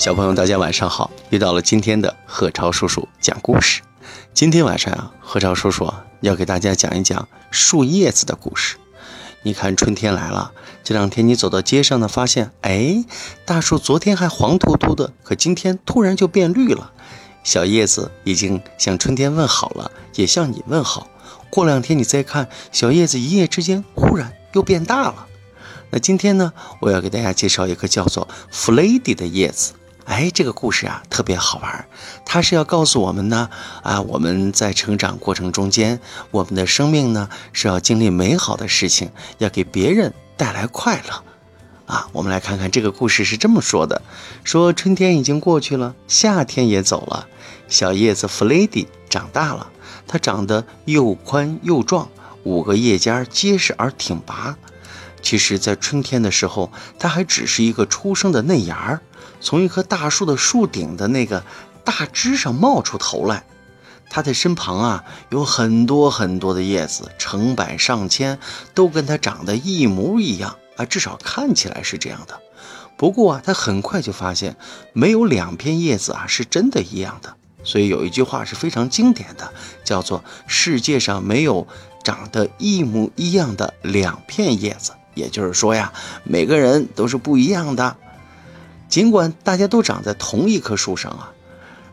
小朋友，大家晚上好！又到了今天的贺超叔叔讲故事。今天晚上啊，贺超叔叔要给大家讲一讲树叶子的故事。你看，春天来了，这两天你走到街上呢，发现，哎，大树昨天还黄秃秃的，可今天突然就变绿了，小叶子已经向春天问好了，也向你问好。过两天你再看，小叶子一夜之间忽然又变大了。那今天呢，我要给大家介绍一个叫做弗雷迪的叶子。哎，这个故事啊特别好玩，它是要告诉我们呢，啊，我们在成长过程中间，我们的生命呢是要经历美好的事情，要给别人带来快乐。啊，我们来看看这个故事是这么说的：说春天已经过去了，夏天也走了，小叶子弗雷迪长大了，它长得又宽又壮，五个叶尖结实而挺拔。其实，在春天的时候，它还只是一个初生的嫩芽儿，从一棵大树的树顶的那个大枝上冒出头来。它的身旁啊，有很多很多的叶子，成百上千，都跟它长得一模一样啊，至少看起来是这样的。不过啊，它很快就发现，没有两片叶子啊是真的一样的。所以有一句话是非常经典的，叫做“世界上没有长得一模一样的两片叶子”。也就是说呀，每个人都是不一样的。尽管大家都长在同一棵树上啊，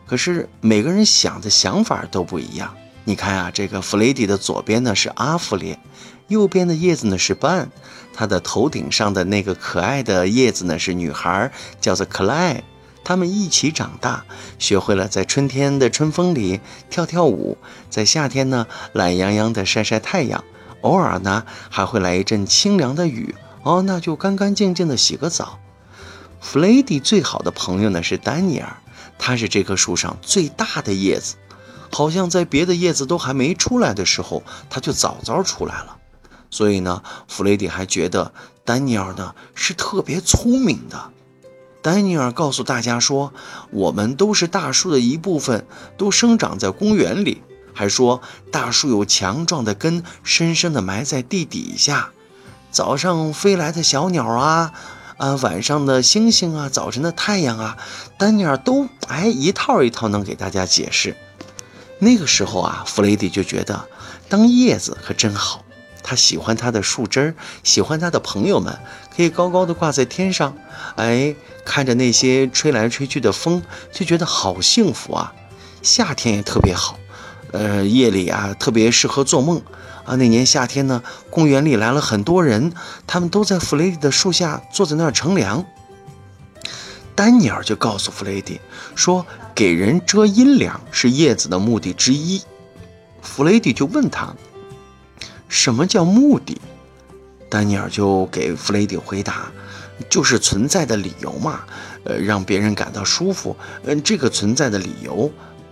可是每个人想的想法都不一样。你看啊，这个弗雷迪的左边呢是阿弗列，右边的叶子呢是班，他的头顶上的那个可爱的叶子呢是女孩，叫做克莱。他们一起长大，学会了在春天的春风里跳跳舞，在夏天呢懒洋洋的晒晒太阳。偶尔呢，还会来一阵清凉的雨哦，那就干干净净的洗个澡。弗雷迪最好的朋友呢是丹尼尔，他是这棵树上最大的叶子，好像在别的叶子都还没出来的时候，他就早早出来了。所以呢，弗雷迪还觉得丹尼尔呢是特别聪明的。丹尼尔告诉大家说：“我们都是大树的一部分，都生长在公园里。”还说大树有强壮的根，深深地埋在地底下。早上飞来的小鸟啊，啊，晚上的星星啊，早晨的太阳啊，丹尼尔都哎一套一套能给大家解释。那个时候啊，弗雷迪就觉得当叶子可真好。他喜欢他的树枝儿，喜欢他的朋友们，可以高高的挂在天上。哎，看着那些吹来吹去的风，就觉得好幸福啊。夏天也特别好。呃，夜里啊，特别适合做梦啊。那年夏天呢，公园里来了很多人，他们都在弗雷迪的树下坐在那儿乘凉。丹尼尔就告诉弗雷迪说：“给人遮阴凉是叶子的目的之一。”弗雷迪就问他：“什么叫目的？”丹尼尔就给弗雷迪回答：“就是存在的理由嘛，呃，让别人感到舒服。嗯，这个存在的理由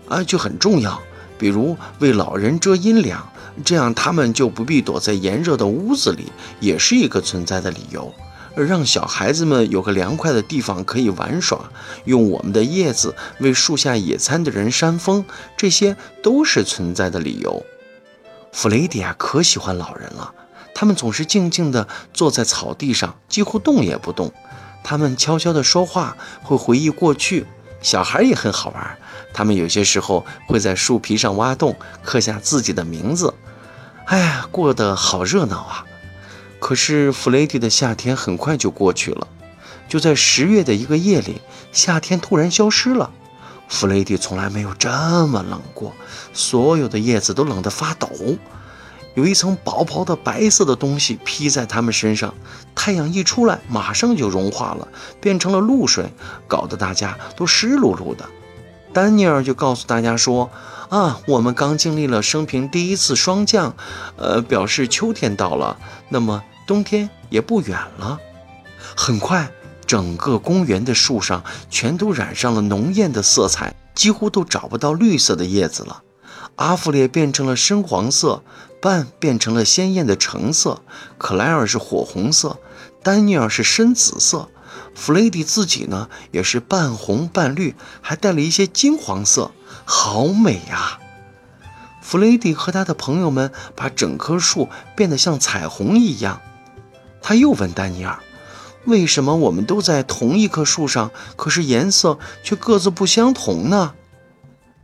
啊，就很重要。”比如为老人遮阴凉，这样他们就不必躲在炎热的屋子里，也是一个存在的理由。让小孩子们有个凉快的地方可以玩耍，用我们的叶子为树下野餐的人扇风，这些都是存在的理由。弗雷迪亚可喜欢老人了，他们总是静静地坐在草地上，几乎动也不动。他们悄悄地说话，会回忆过去。小孩也很好玩。他们有些时候会在树皮上挖洞，刻下自己的名字。哎呀，过得好热闹啊！可是弗雷迪的夏天很快就过去了。就在十月的一个夜里，夏天突然消失了。弗雷迪从来没有这么冷过，所有的叶子都冷得发抖，有一层薄薄的白色的东西披在他们身上。太阳一出来，马上就融化了，变成了露水，搞得大家都湿漉漉的。丹尼尔就告诉大家说：“啊，我们刚经历了生平第一次霜降，呃，表示秋天到了，那么冬天也不远了。”很快，整个公园的树上全都染上了浓艳的色彩，几乎都找不到绿色的叶子了。阿弗列变成了深黄色，半变成了鲜艳的橙色，克莱尔是火红色，丹尼尔是深紫色。弗雷迪自己呢，也是半红半绿，还带了一些金黄色，好美呀！弗雷迪和他的朋友们把整棵树变得像彩虹一样。他又问丹尼尔：“为什么我们都在同一棵树上，可是颜色却各自不相同呢？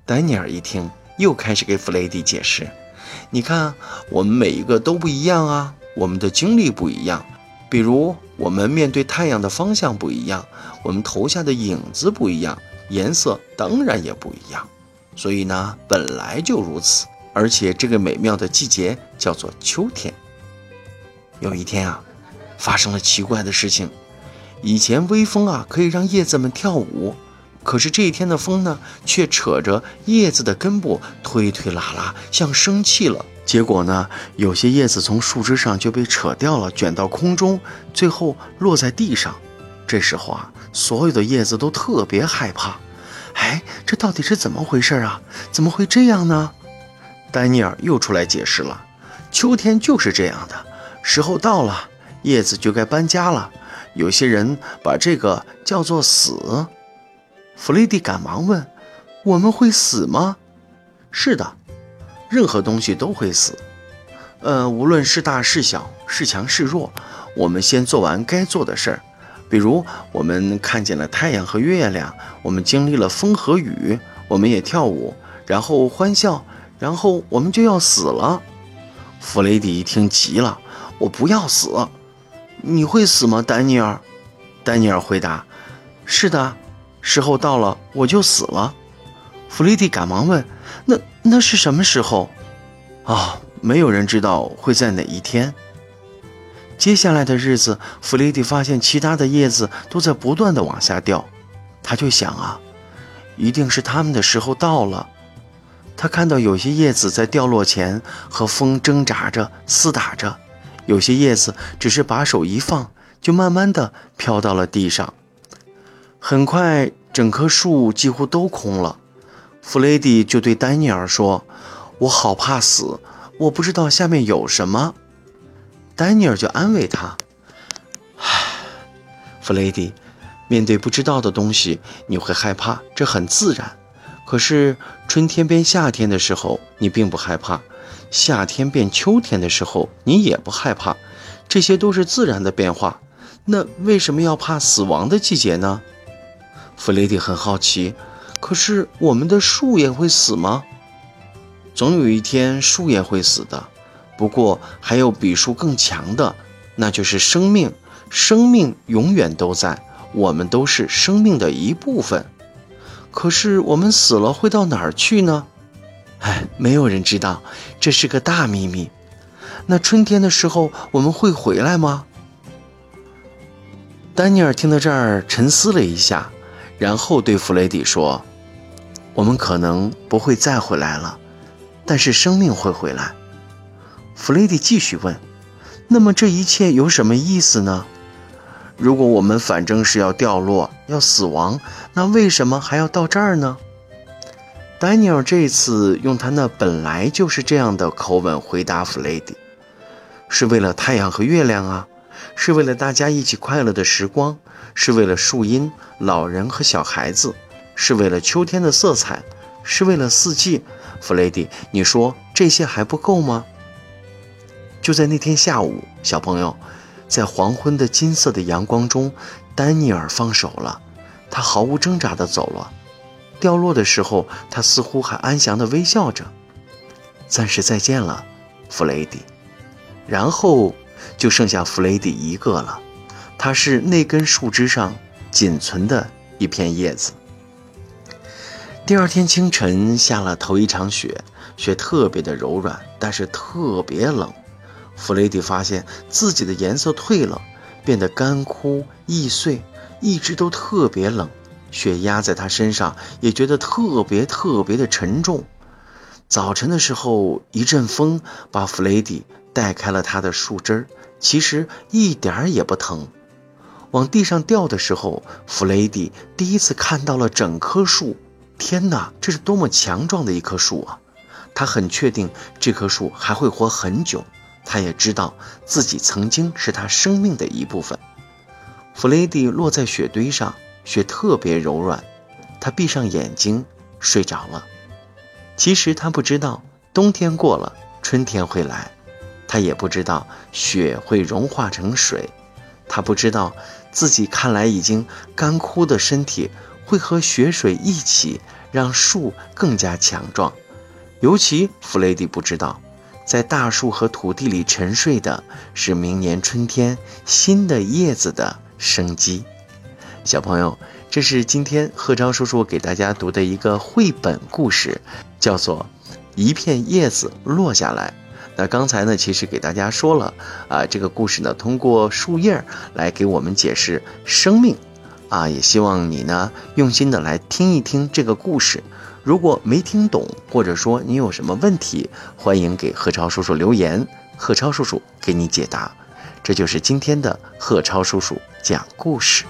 丹尼尔一听，又开始给弗雷迪解释：“你看，我们每一个都不一样啊，我们的经历不一样。比如，我们面对太阳的方向不一样，我们投下的影子不一样，颜色当然也不一样。所以呢，本来就如此。而且，这个美妙的季节叫做秋天。有一天啊，发生了奇怪的事情。以前微风啊可以让叶子们跳舞。”可是这一天的风呢，却扯着叶子的根部推推拉拉，像生气了。结果呢，有些叶子从树枝上就被扯掉了，卷到空中，最后落在地上。这时候啊，所有的叶子都特别害怕。哎，这到底是怎么回事啊？怎么会这样呢？丹尼尔又出来解释了：秋天就是这样的，时候到了，叶子就该搬家了。有些人把这个叫做死。弗雷迪赶忙问：“我们会死吗？”“是的，任何东西都会死。呃，无论是大是小，是强是弱，我们先做完该做的事儿。比如，我们看见了太阳和月亮，我们经历了风和雨，我们也跳舞，然后欢笑，然后我们就要死了。”弗雷迪一听急了：“我不要死！你会死吗，丹尼尔？”丹尼尔回答：“是的。”时候到了，我就死了。弗雷迪赶忙问：“那那是什么时候？”啊，没有人知道会在哪一天。接下来的日子，弗雷迪发现其他的叶子都在不断的往下掉，他就想啊，一定是他们的时候到了。他看到有些叶子在掉落前和风挣扎着、厮打着，有些叶子只是把手一放，就慢慢的飘到了地上。很快，整棵树几乎都空了。弗雷迪就对丹尼尔说：“我好怕死，我不知道下面有什么。”丹尼尔就安慰他：“唉，弗雷迪，面对不知道的东西，你会害怕，这很自然。可是春天变夏天的时候，你并不害怕；夏天变秋天的时候，你也不害怕。这些都是自然的变化。那为什么要怕死亡的季节呢？”弗雷迪很好奇，可是我们的树也会死吗？总有一天树也会死的。不过还有比树更强的，那就是生命。生命永远都在，我们都是生命的一部分。可是我们死了会到哪儿去呢？哎，没有人知道，这是个大秘密。那春天的时候我们会回来吗？丹尼尔听到这儿沉思了一下。然后对弗雷迪说：“我们可能不会再回来了，但是生命会回来。”弗雷迪继续问：“那么这一切有什么意思呢？如果我们反正是要掉落、要死亡，那为什么还要到这儿呢？”丹尼尔这次用他那本来就是这样的口吻回答弗雷迪：“是为了太阳和月亮啊。”是为了大家一起快乐的时光，是为了树荫、老人和小孩子，是为了秋天的色彩，是为了四季。弗雷迪，你说这些还不够吗？就在那天下午，小朋友，在黄昏的金色的阳光中，丹尼尔放手了，他毫无挣扎地走了。掉落的时候，他似乎还安详地微笑着。暂时再见了，弗雷迪。然后。就剩下弗雷迪一个了，他是那根树枝上仅存的一片叶子。第二天清晨下了头一场雪，雪特别的柔软，但是特别冷。弗雷迪发现自己的颜色褪了，变得干枯易碎，一直都特别冷。雪压在他身上，也觉得特别特别的沉重。早晨的时候，一阵风把弗雷迪带开了他的树枝儿。其实一点儿也不疼。往地上掉的时候，弗雷迪第一次看到了整棵树。天哪，这是多么强壮的一棵树啊！他很确定这棵树还会活很久。他也知道自己曾经是他生命的一部分。弗雷迪落在雪堆上，雪特别柔软。他闭上眼睛睡着了。其实他不知道，冬天过了，春天会来。他也不知道雪会融化成水，他不知道自己看来已经干枯的身体会和雪水一起让树更加强壮。尤其弗雷迪不知道，在大树和土地里沉睡的是明年春天新的叶子的生机。小朋友，这是今天贺超叔叔给大家读的一个绘本故事，叫做《一片叶子落下来》。那刚才呢，其实给大家说了啊，这个故事呢，通过树叶来给我们解释生命，啊，也希望你呢用心的来听一听这个故事。如果没听懂，或者说你有什么问题，欢迎给贺超叔叔留言，贺超叔叔给你解答。这就是今天的贺超叔叔讲故事。